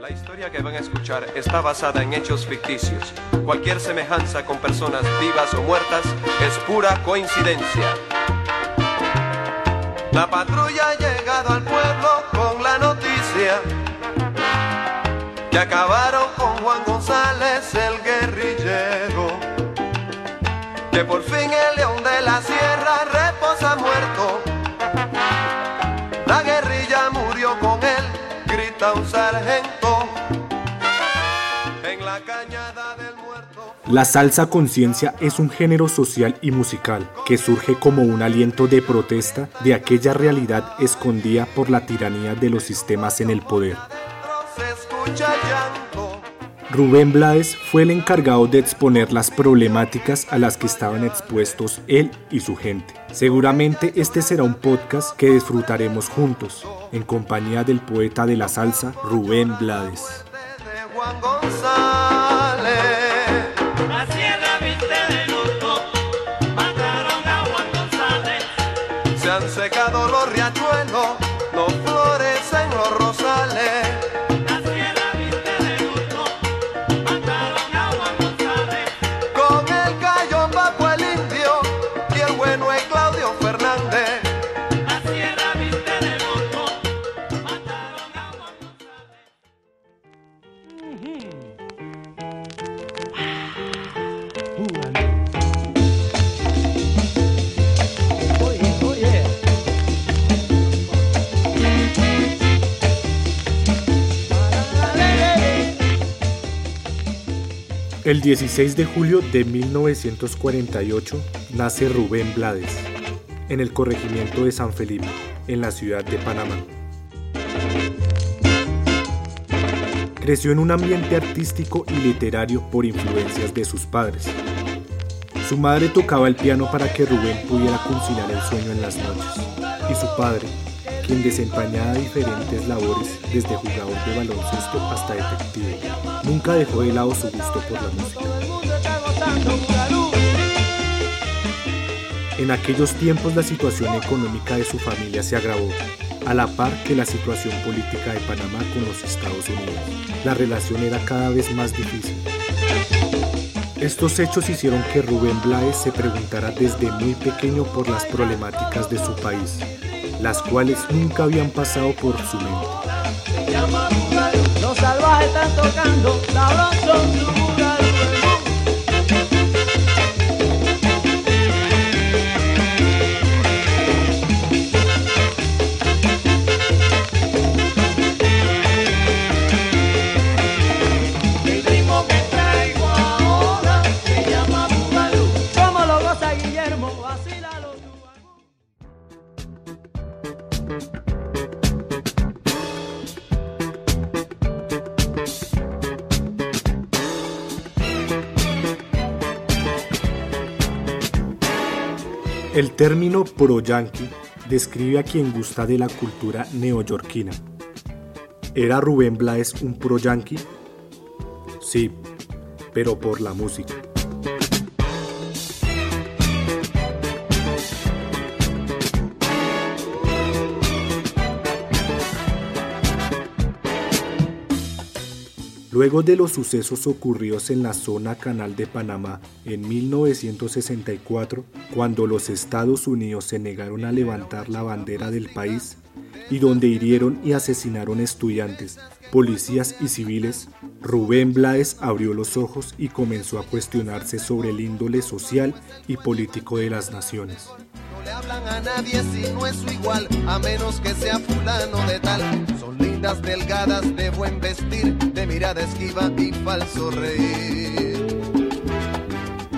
La historia que van a escuchar está basada en hechos ficticios. Cualquier semejanza con personas vivas o muertas es pura coincidencia. La patrulla ha llegado al pueblo con la noticia que acabaron con Juan González el guerrillero. Que por fin el león de la sierra reposa muerto. La guerrilla murió con él, grita un sargento. La salsa conciencia es un género social y musical que surge como un aliento de protesta de aquella realidad escondida por la tiranía de los sistemas en el poder. Rubén Blades fue el encargado de exponer las problemáticas a las que estaban expuestos él y su gente. Seguramente este será un podcast que disfrutaremos juntos, en compañía del poeta de la salsa, Rubén Blades. Secado los riachuelos, El 16 de julio de 1948 nace Rubén Blades, en el corregimiento de San Felipe, en la ciudad de Panamá. Creció en un ambiente artístico y literario por influencias de sus padres. Su madre tocaba el piano para que Rubén pudiera conciliar el sueño en las noches, y su padre, quien desempeñaba diferentes labores desde jugador de baloncesto hasta detective, nunca dejó de lado su gusto por la música. En aquellos tiempos la situación económica de su familia se agravó, a la par que la situación política de Panamá con los Estados Unidos. La relación era cada vez más difícil. Estos hechos hicieron que Rubén Blades se preguntara desde muy pequeño por las problemáticas de su país, las cuales nunca habían pasado por su mente. Los salvajes están tocando, sabroso El término pro-yankee describe a quien gusta de la cultura neoyorquina. ¿Era Rubén Blades un pro-yankee? Sí, pero por la música. Luego de los sucesos ocurridos en la zona canal de Panamá en 1964, cuando los Estados Unidos se negaron a levantar la bandera del país y donde hirieron y asesinaron estudiantes, policías y civiles, Rubén Blades abrió los ojos y comenzó a cuestionarse sobre el índole social y político de las naciones. No le hablan a nadie si no es su igual, a menos que sea fulano de tal. Lindas, delgadas, de buen vestir, de mirada esquiva y falso reír.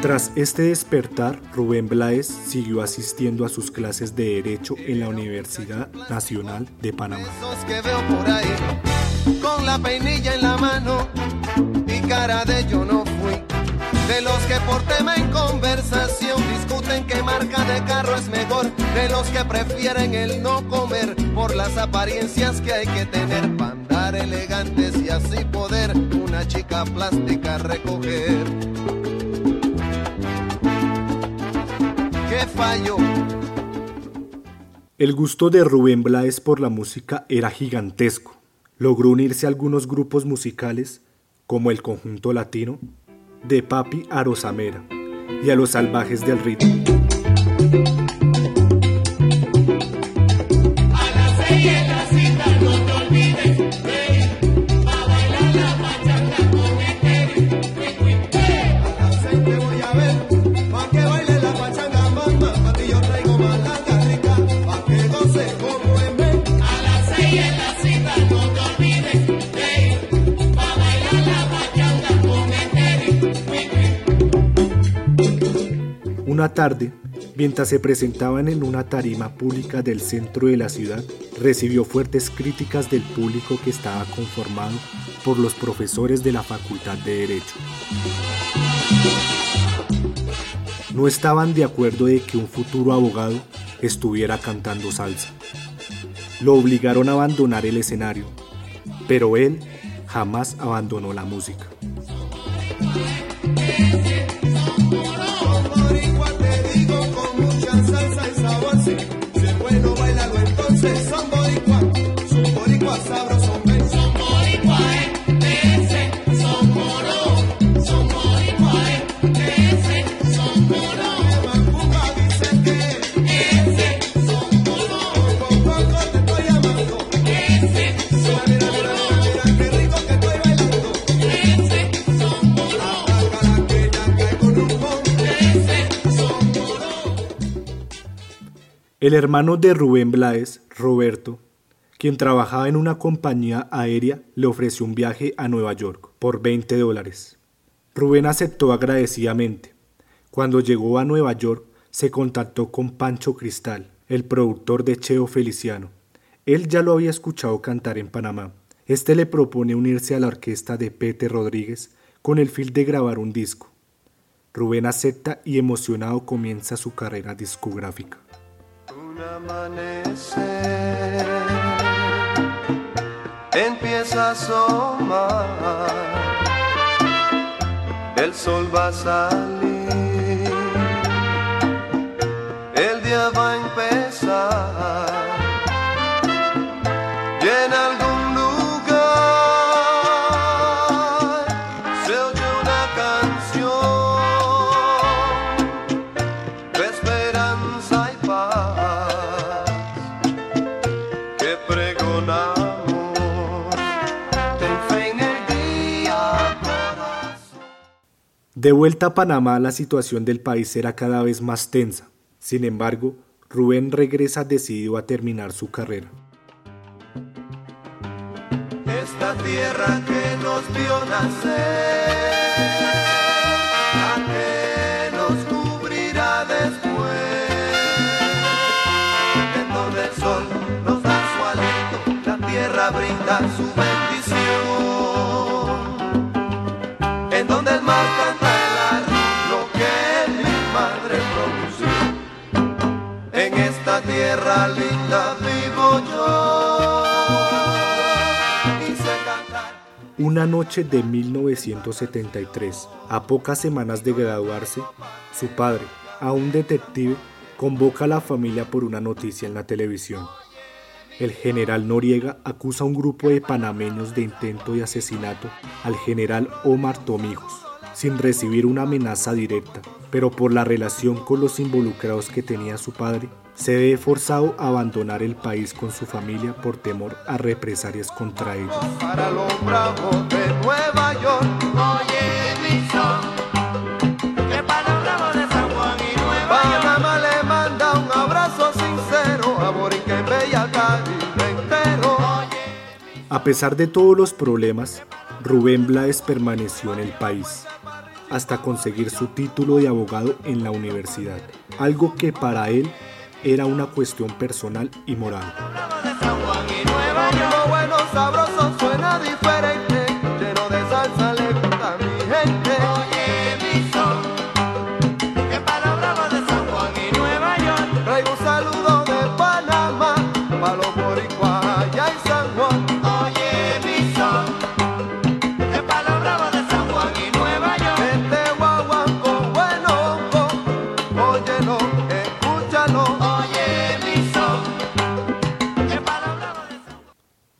Tras este despertar, Rubén Blades siguió asistiendo a sus clases de Derecho en la Universidad Nacional de Panamá. Que veo por ahí, con la peinilla en la mano y cara de yo no. De los que por tema en conversación discuten qué marca de carro es mejor. De los que prefieren el no comer por las apariencias que hay que tener para andar elegantes y así poder una chica plástica recoger. ¿Qué fallo? El gusto de Rubén Blades por la música era gigantesco, Logró unirse a algunos grupos musicales, como el Conjunto Latino, de Papi Arosamera y a los Salvajes del Ritmo. Una tarde, mientras se presentaban en una tarima pública del centro de la ciudad, recibió fuertes críticas del público que estaba conformado por los profesores de la Facultad de Derecho. No estaban de acuerdo de que un futuro abogado estuviera cantando salsa. Lo obligaron a abandonar el escenario, pero él jamás abandonó la música. El hermano de Rubén Blades, Roberto, quien trabajaba en una compañía aérea, le ofreció un viaje a Nueva York por 20 dólares. Rubén aceptó agradecidamente. Cuando llegó a Nueva York, se contactó con Pancho Cristal, el productor de Cheo Feliciano. Él ya lo había escuchado cantar en Panamá. Este le propone unirse a la orquesta de Pete Rodríguez con el fin de grabar un disco. Rubén acepta y emocionado comienza su carrera discográfica. Un amanecer. Empieza a asomar, el sol va a salir, De vuelta a Panamá, la situación del país era cada vez más tensa. Sin embargo, Rubén regresa decidido a terminar su carrera. Esta tierra que nos vio nacer, la que Una noche de 1973, a pocas semanas de graduarse, su padre, a un detective, convoca a la familia por una noticia en la televisión. El general Noriega acusa a un grupo de panameños de intento de asesinato al general Omar Tomijos, sin recibir una amenaza directa, pero por la relación con los involucrados que tenía su padre, se ve forzado a abandonar el país con su familia por temor a represalias contra ellos. para los bravos de Nueva York. Oye, mi son, que para los bravos de San Juan y Nueva York. Panamá le manda un abrazo sincero a Borinquen, Bella, Caribe entero. A pesar de todos los problemas, Rubén Blades permaneció en el país hasta conseguir su título de abogado en la universidad, algo que para él era una cuestión personal y moral.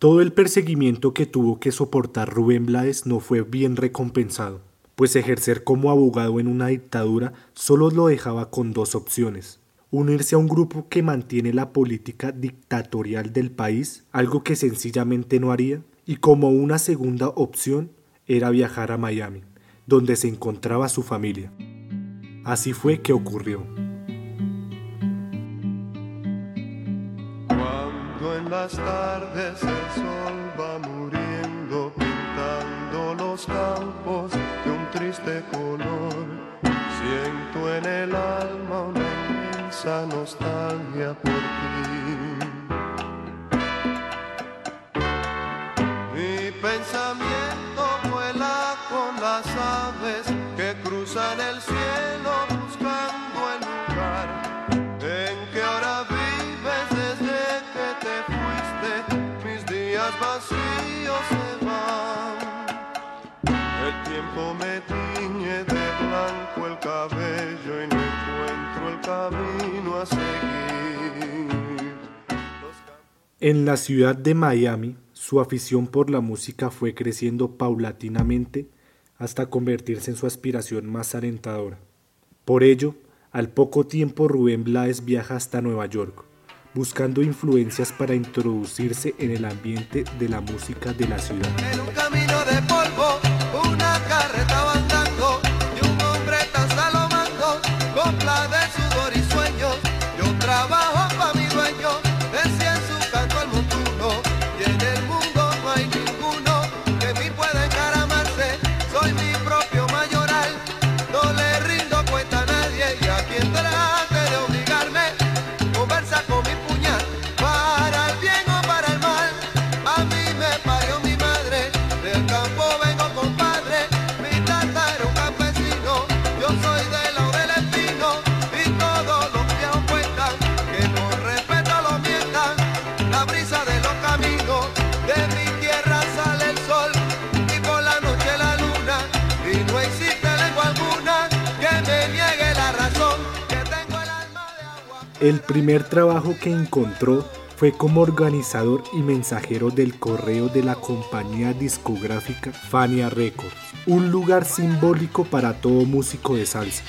Todo el perseguimiento que tuvo que soportar Rubén Blades no fue bien recompensado, pues ejercer como abogado en una dictadura solo lo dejaba con dos opciones. Unirse a un grupo que mantiene la política dictatorial del país, algo que sencillamente no haría, y como una segunda opción era viajar a Miami, donde se encontraba su familia. Así fue que ocurrió. Las tardes el sol va muriendo, pintando los campos de un triste color, siento en el alma una inmensa nostalgia por ti. Mi pensamiento tiempo me tiñe de blanco el cabello y no encuentro el camino a seguir. En la ciudad de Miami, su afición por la música fue creciendo paulatinamente hasta convertirse en su aspiración más alentadora. Por ello, al poco tiempo Rubén Blades viaja hasta Nueva York, buscando influencias para introducirse en el ambiente de la música de la ciudad. El primer trabajo que encontró fue como organizador y mensajero del correo de la compañía discográfica Fania Records, un lugar simbólico para todo músico de salsa.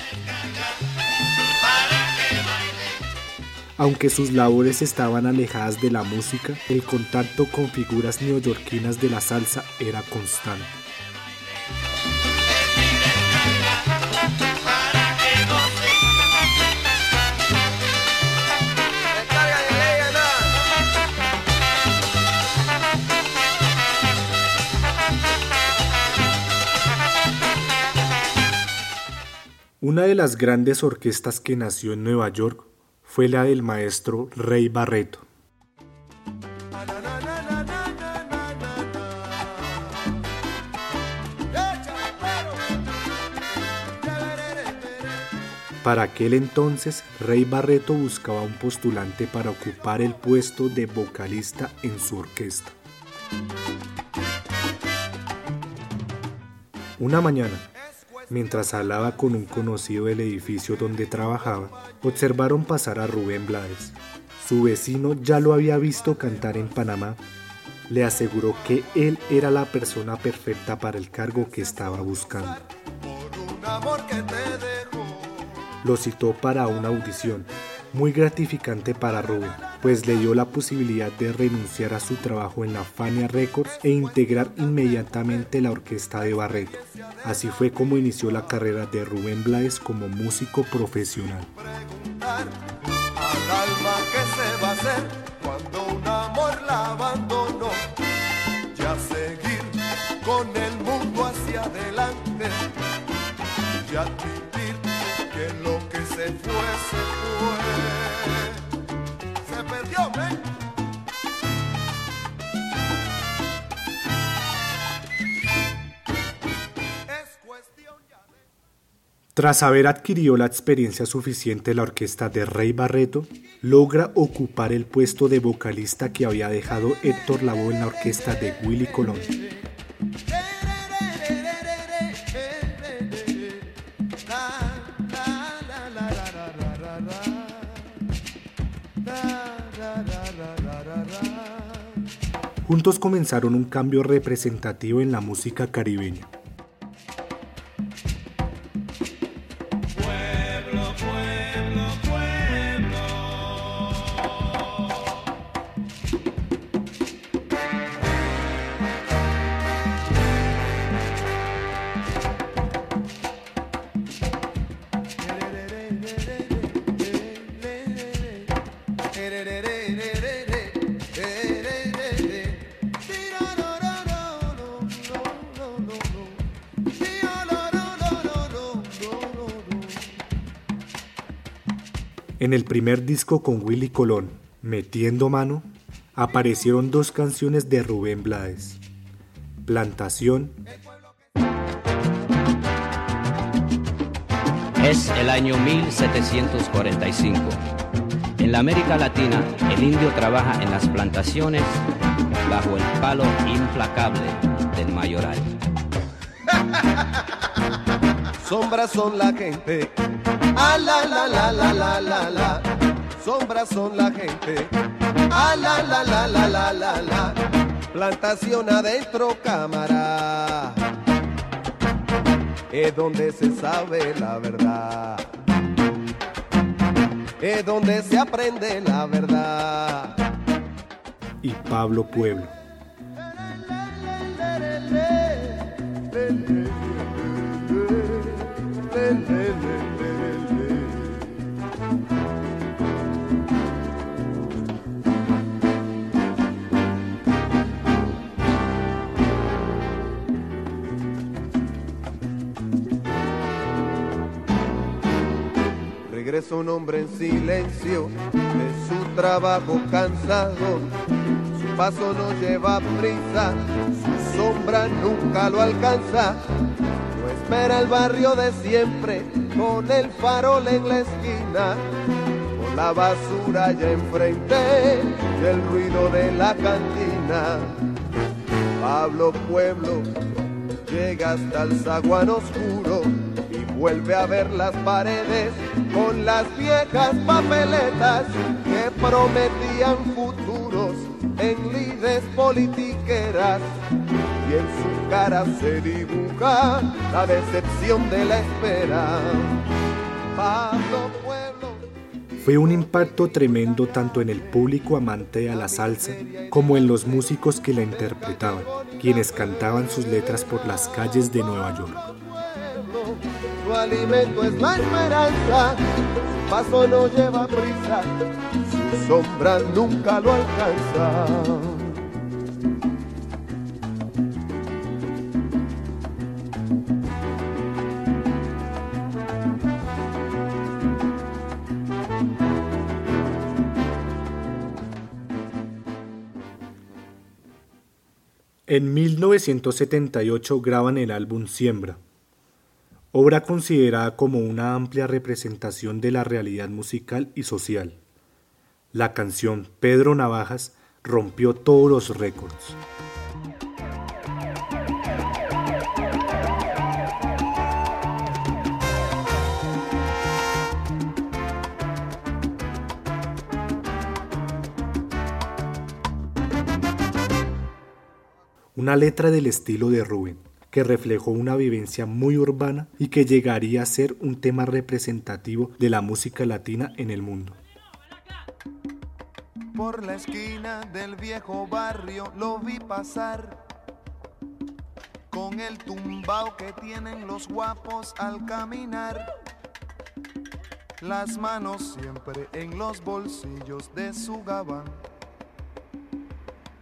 Aunque sus labores estaban alejadas de la música, el contacto con figuras neoyorquinas de la salsa era constante. Una de las grandes orquestas que nació en Nueva York fue la del maestro Rey Barreto. Para aquel entonces, Rey Barreto buscaba un postulante para ocupar el puesto de vocalista en su orquesta. Una mañana, mientras hablaba con un conocido del edificio donde trabajaba, observaron pasar a Rubén Blades. Su vecino ya lo había visto cantar en Panamá. Le aseguró que él era la persona perfecta para el cargo que estaba buscando. Lo citó para una audición, muy gratificante para Rubén, pues le dio la posibilidad de renunciar a su trabajo en la Fania Records e integrar inmediatamente la orquesta de Barreto. Así fue como inició la carrera de Rubén Blades como músico profesional. Ya admitir que lo que se fue, se fue. Tras haber adquirido la experiencia suficiente la orquesta de Rey Barreto, logra ocupar el puesto de vocalista que había dejado Héctor Lavoe en la orquesta de Willy Colón. juntos comenzaron un cambio representativo en la música caribeña. En el primer disco con Willy Colón, Metiendo Mano, aparecieron dos canciones de Rubén Blades, Plantación Es el año 1745. En la América Latina, el indio trabaja en las plantaciones bajo el palo implacable del mayoral. Sombras son la gente. Ah, la, la, la, la, la, la, la. Sombras son la gente. Ah, la, la, la, la, la, la, la. Plantación adentro, cámara. Es donde se sabe la verdad. Es donde se aprende la verdad. y Pablo Pueblo. Un hombre en silencio de su trabajo cansado. Su paso no lleva prisa, su sombra nunca lo alcanza. No espera el barrio de siempre con el farol en la esquina. Con la basura ya enfrente del ruido de la cantina. Pablo Pueblo llega hasta el zaguán oscuro y vuelve a ver las paredes con las viejas papeletas que prometían futuros en lides politiqueras y en su cara se dibuja la decepción de la espera. Pablo Pueblo Fue un impacto tremendo tanto en el público amante a la salsa como en los músicos que la interpretaban, quienes cantaban sus letras por las calles de Nueva York. Su alimento es la esperanza, su paso no lleva prisa, su sombra nunca lo alcanza. En 1978 graban el álbum Siembra, obra considerada como una amplia representación de la realidad musical y social. La canción Pedro Navajas rompió todos los récords. Una letra del estilo de Rubén, que reflejó una vivencia muy urbana y que llegaría a ser un tema representativo de la música latina en el mundo. Por la esquina del viejo barrio lo vi pasar con el tumbao que tienen los guapos al caminar. Las manos siempre en los bolsillos de su gabán.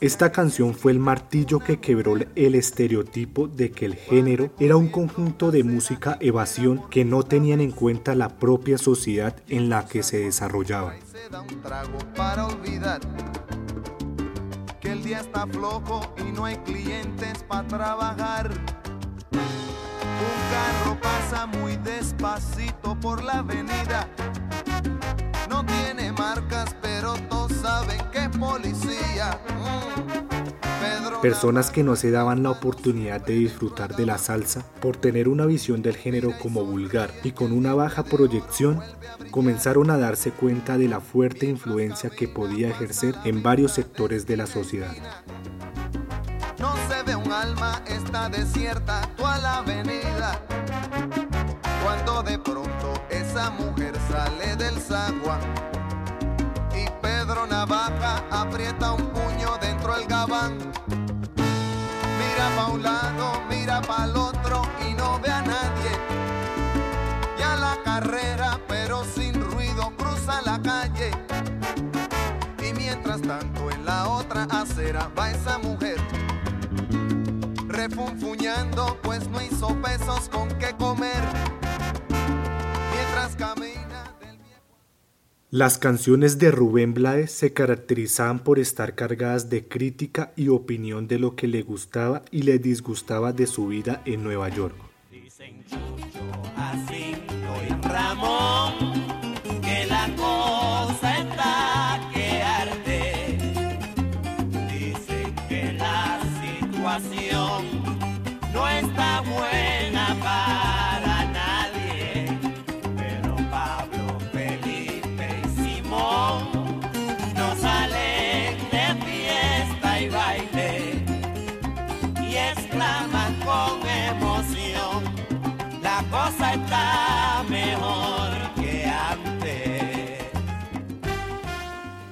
Esta canción fue el martillo que quebró el estereotipo de que el género era un conjunto de música evasión que no tenían en cuenta la propia sociedad en la que se desarrollaba. el día está flojo y no hay clientes para trabajar. Un carro pasa muy despacito por la avenida. Policía. Mm. Personas que no se daban la oportunidad de disfrutar de la salsa por tener una visión del género como vulgar y con una baja proyección, comenzaron a darse cuenta de la fuerte influencia que podía ejercer en varios sectores de la sociedad. No se ve un alma, está desierta toda la avenida. Cuando de pronto esa mujer Mira pa' un lado, mira pa' el otro y no ve a nadie. Ya la carrera, pero sin ruido, cruza la calle. Y mientras tanto en la otra acera va esa mujer refunfuñando, pues no hizo pesos con qué comer. Mientras camina Las canciones de Rubén Blades se caracterizaban por estar cargadas de crítica y opinión de lo que le gustaba y le disgustaba de su vida en Nueva York.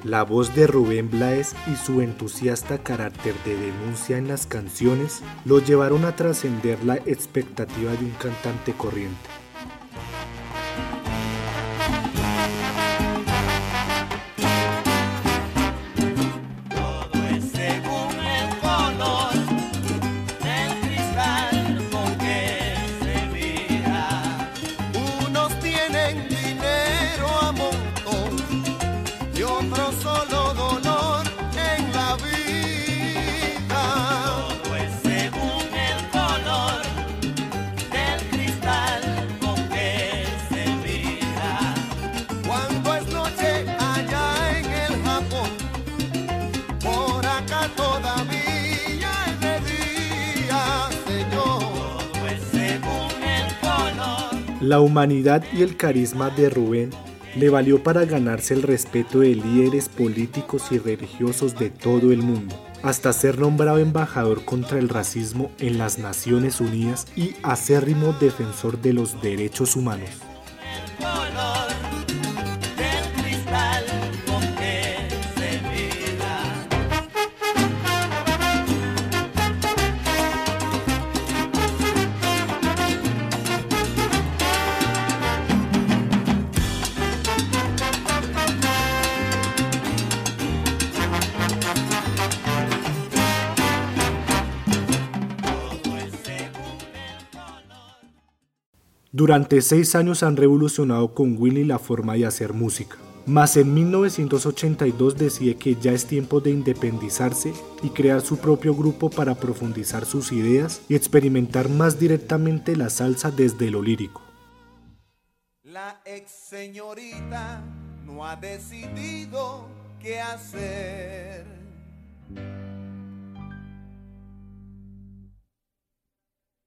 La voz de Rubén Blades y su entusiasta carácter de denuncia en las canciones lo llevaron a trascender la expectativa de un cantante corriente. La humanidad y el carisma de Rubén le valió para ganarse el respeto de líderes políticos y religiosos de todo el mundo, hasta ser nombrado embajador contra el racismo en las Naciones Unidas y acérrimo defensor de los derechos humanos. Durante seis años han revolucionado con Willy la forma de hacer música. Mas en 1982 decide que ya es tiempo de independizarse y crear su propio grupo para profundizar sus ideas y experimentar más directamente la salsa desde lo lírico. La ex señorita no ha decidido qué hacer.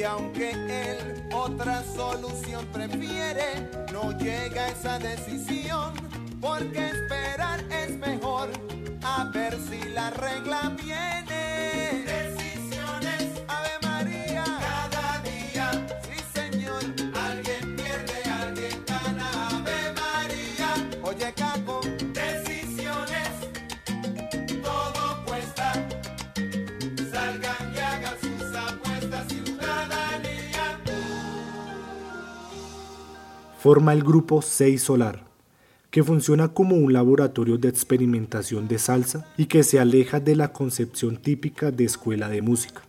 Y aunque él otra solución prefiere, no llega a esa decisión, porque esperar es mejor, a ver si la regla viene. Forma el grupo 6 Solar, que funciona como un laboratorio de experimentación de salsa y que se aleja de la concepción típica de escuela de música,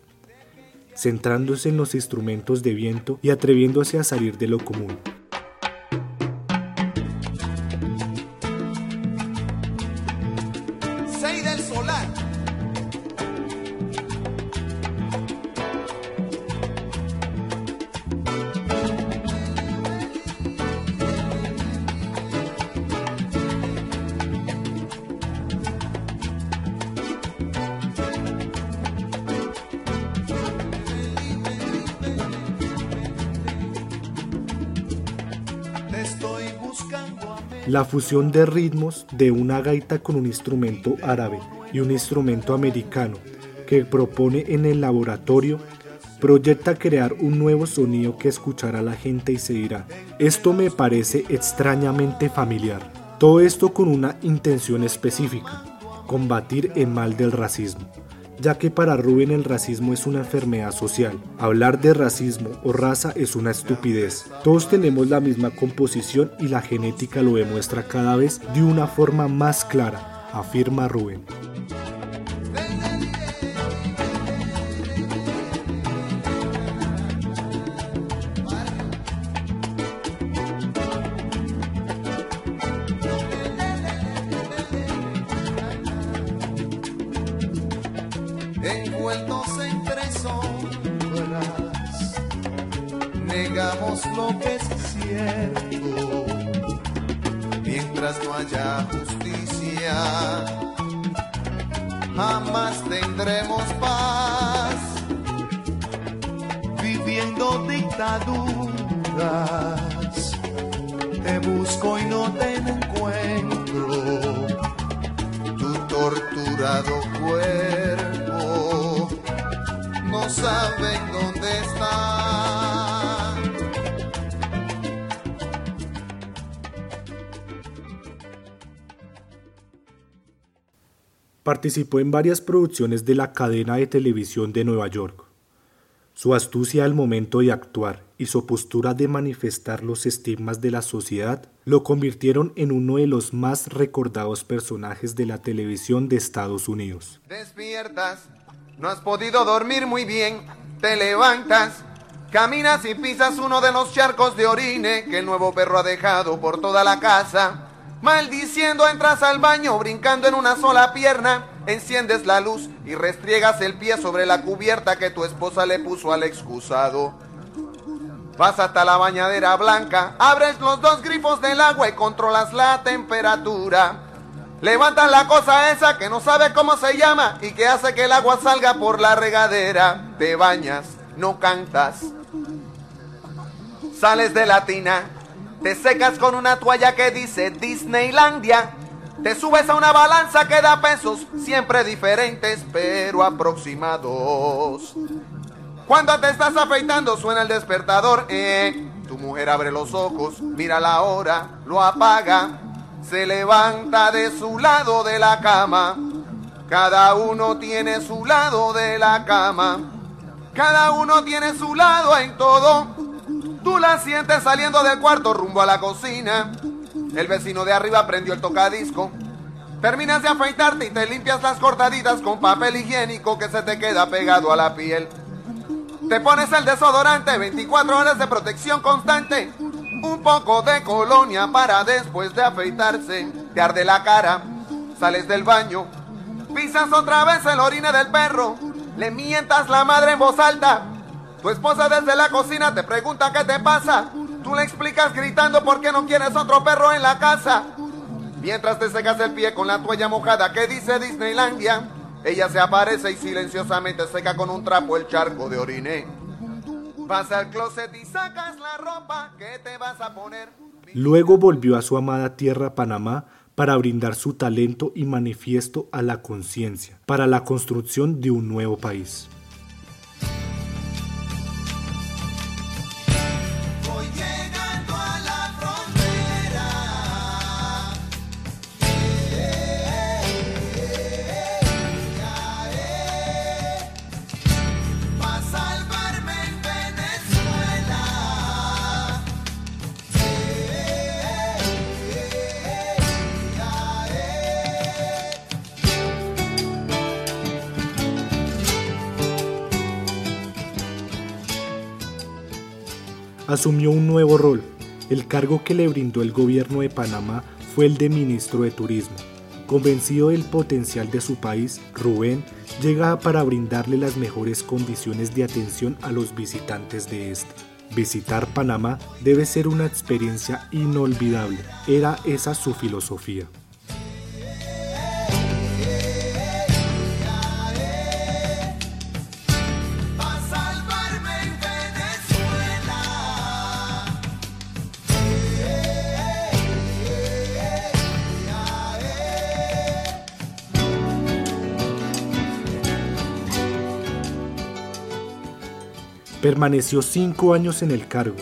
centrándose en los instrumentos de viento y atreviéndose a salir de lo común. La fusión de ritmos de una gaita con un instrumento árabe y un instrumento americano que propone en el laboratorio proyecta crear un nuevo sonido que escuchará la gente y se dirá, esto me parece extrañamente familiar. Todo esto con una intención específica, combatir el mal del racismo, ya que para Rubén el racismo es una enfermedad social. Hablar de racismo o raza es una estupidez. Todos tenemos la misma composición y la genética lo demuestra cada vez de una forma más clara, afirma Rubén. Envueltos entre sombras, negamos lo que es cierto, mientras no haya justicia, jamás tendremos paz, viviendo dictaduras, te busco y no te encuentro. Tu torturado cuerpo saben dónde está. Participó en varias producciones de la cadena de televisión de Nueva York. Su astucia al momento de actuar y su postura de manifestar los estigmas de la sociedad lo convirtieron en uno de los más recordados personajes de la televisión de Estados Unidos. Despiertas, no has podido dormir muy bien, te levantas, caminas y pisas uno de los charcos de orine que el nuevo perro ha dejado por toda la casa. Maldiciendo entras al baño brincando en una sola pierna, enciendes la luz y restriegas el pie sobre la cubierta que tu esposa le puso al excusado. Vas hasta la bañadera blanca, abres los dos grifos del agua y controlas la temperatura. Levantas la cosa esa que no sabe cómo se llama y que hace que el agua salga por la regadera. Te bañas, no cantas. Sales de la tina, te secas con una toalla que dice Disneylandia. Te subes a una balanza que da pesos, siempre diferentes pero aproximados. Cuando te estás afeitando suena el despertador, eh. Tu mujer abre los ojos, mira la hora, lo apaga, se levanta de su lado de la cama. Cada uno tiene su lado de la cama. Cada uno tiene su lado en todo. Tú la sientes saliendo del cuarto rumbo a la cocina. El vecino de arriba prendió el tocadisco. Terminas de afeitarte y te limpias las cortaditas con papel higiénico que se te queda pegado a la piel. Te pones el desodorante, 24 horas de protección constante. Un poco de colonia para después de afeitarse. Te arde la cara, sales del baño. Pisas otra vez el orine del perro. Le mientas la madre en voz alta. Tu esposa desde la cocina te pregunta qué te pasa. Tú le explicas gritando por qué no quieres otro perro en la casa. Mientras te secas el pie con la toalla mojada que dice Disneylandia, ella se aparece y silenciosamente seca con un trapo el charco de orine. Vas al closet y sacas la ropa que te vas a poner. Luego volvió a su amada tierra Panamá para brindar su talento y manifiesto a la conciencia para la construcción de un nuevo país. Asumió un nuevo rol. El cargo que le brindó el gobierno de Panamá fue el de ministro de Turismo. Convencido del potencial de su país, Rubén llega para brindarle las mejores condiciones de atención a los visitantes de este. Visitar Panamá debe ser una experiencia inolvidable. Era esa su filosofía. Permaneció cinco años en el cargo,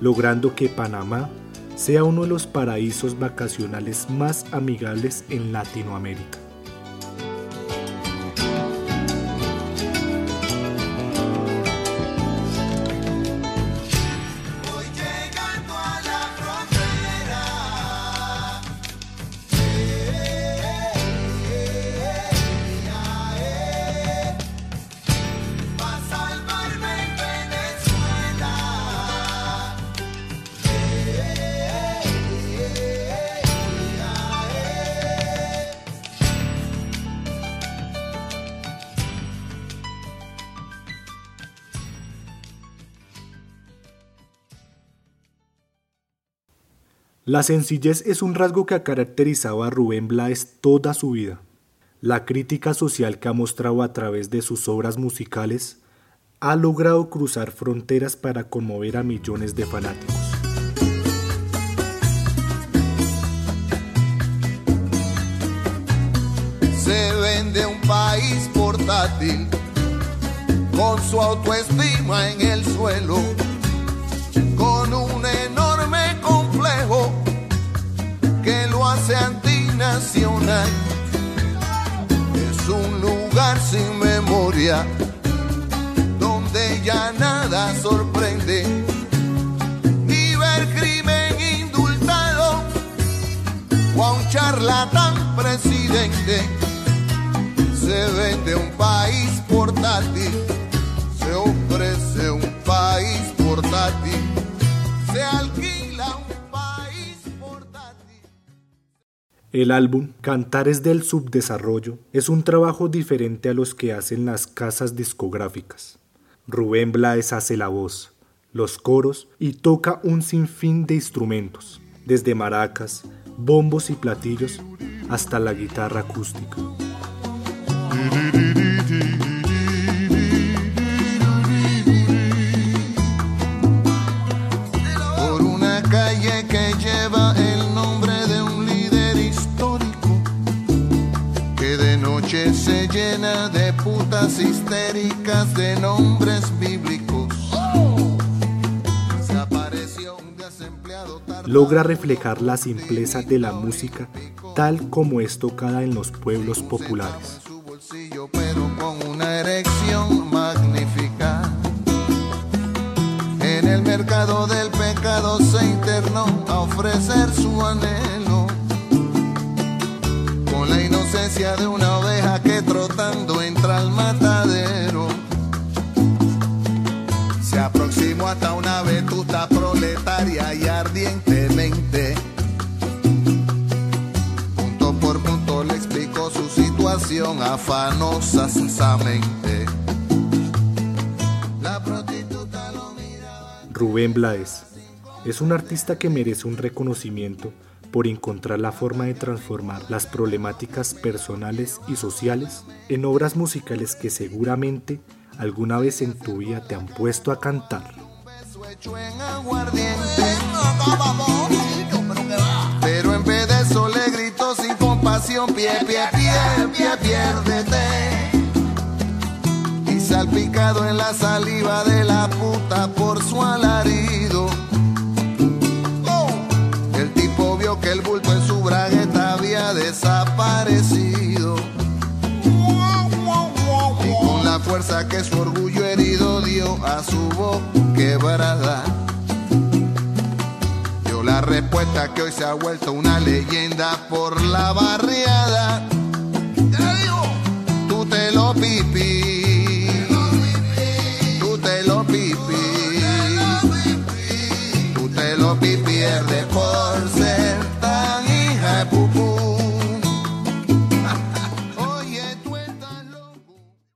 logrando que Panamá sea uno de los paraísos vacacionales más amigables en Latinoamérica. La sencillez es un rasgo que ha caracterizado a Rubén Blades toda su vida. La crítica social que ha mostrado a través de sus obras musicales ha logrado cruzar fronteras para conmover a millones de fanáticos. Se vende un país portátil con su autoestima en el suelo, con un enorme antinacional. Es un lugar sin memoria donde ya nada sorprende. Ni ver crimen indultado o a un charlatán presidente. Se vende un país portátil, se ofrece un país portátil, El álbum Cantares del Subdesarrollo es un trabajo diferente a los que hacen las casas discográficas. Rubén Blades hace la voz, los coros y toca un sinfín de instrumentos, desde maracas, bombos y platillos hasta la guitarra acústica. Logra reflejar la simpleza de la música tal como es tocada en los pueblos populares. pero con una erección magnífica. En el mercado del pecado se internó a ofrecer su anhelo. Con la inocencia de una La prostituta lo miraba. Rubén Blades es un artista que merece un reconocimiento por encontrar la forma de transformar las problemáticas personales y sociales en obras musicales que seguramente alguna vez en tu vida te han puesto a cantar. Sin compasión, pie, pie, pie, pie, piérdete. Y salpicado en la saliva de la puta por su alarido. Oh, El tipo vio que el bulto en su bragueta había desaparecido. Y con la fuerza que su orgullo herido dio a su voz quebrada. La respuesta que hoy se ha vuelto una leyenda por la barriada.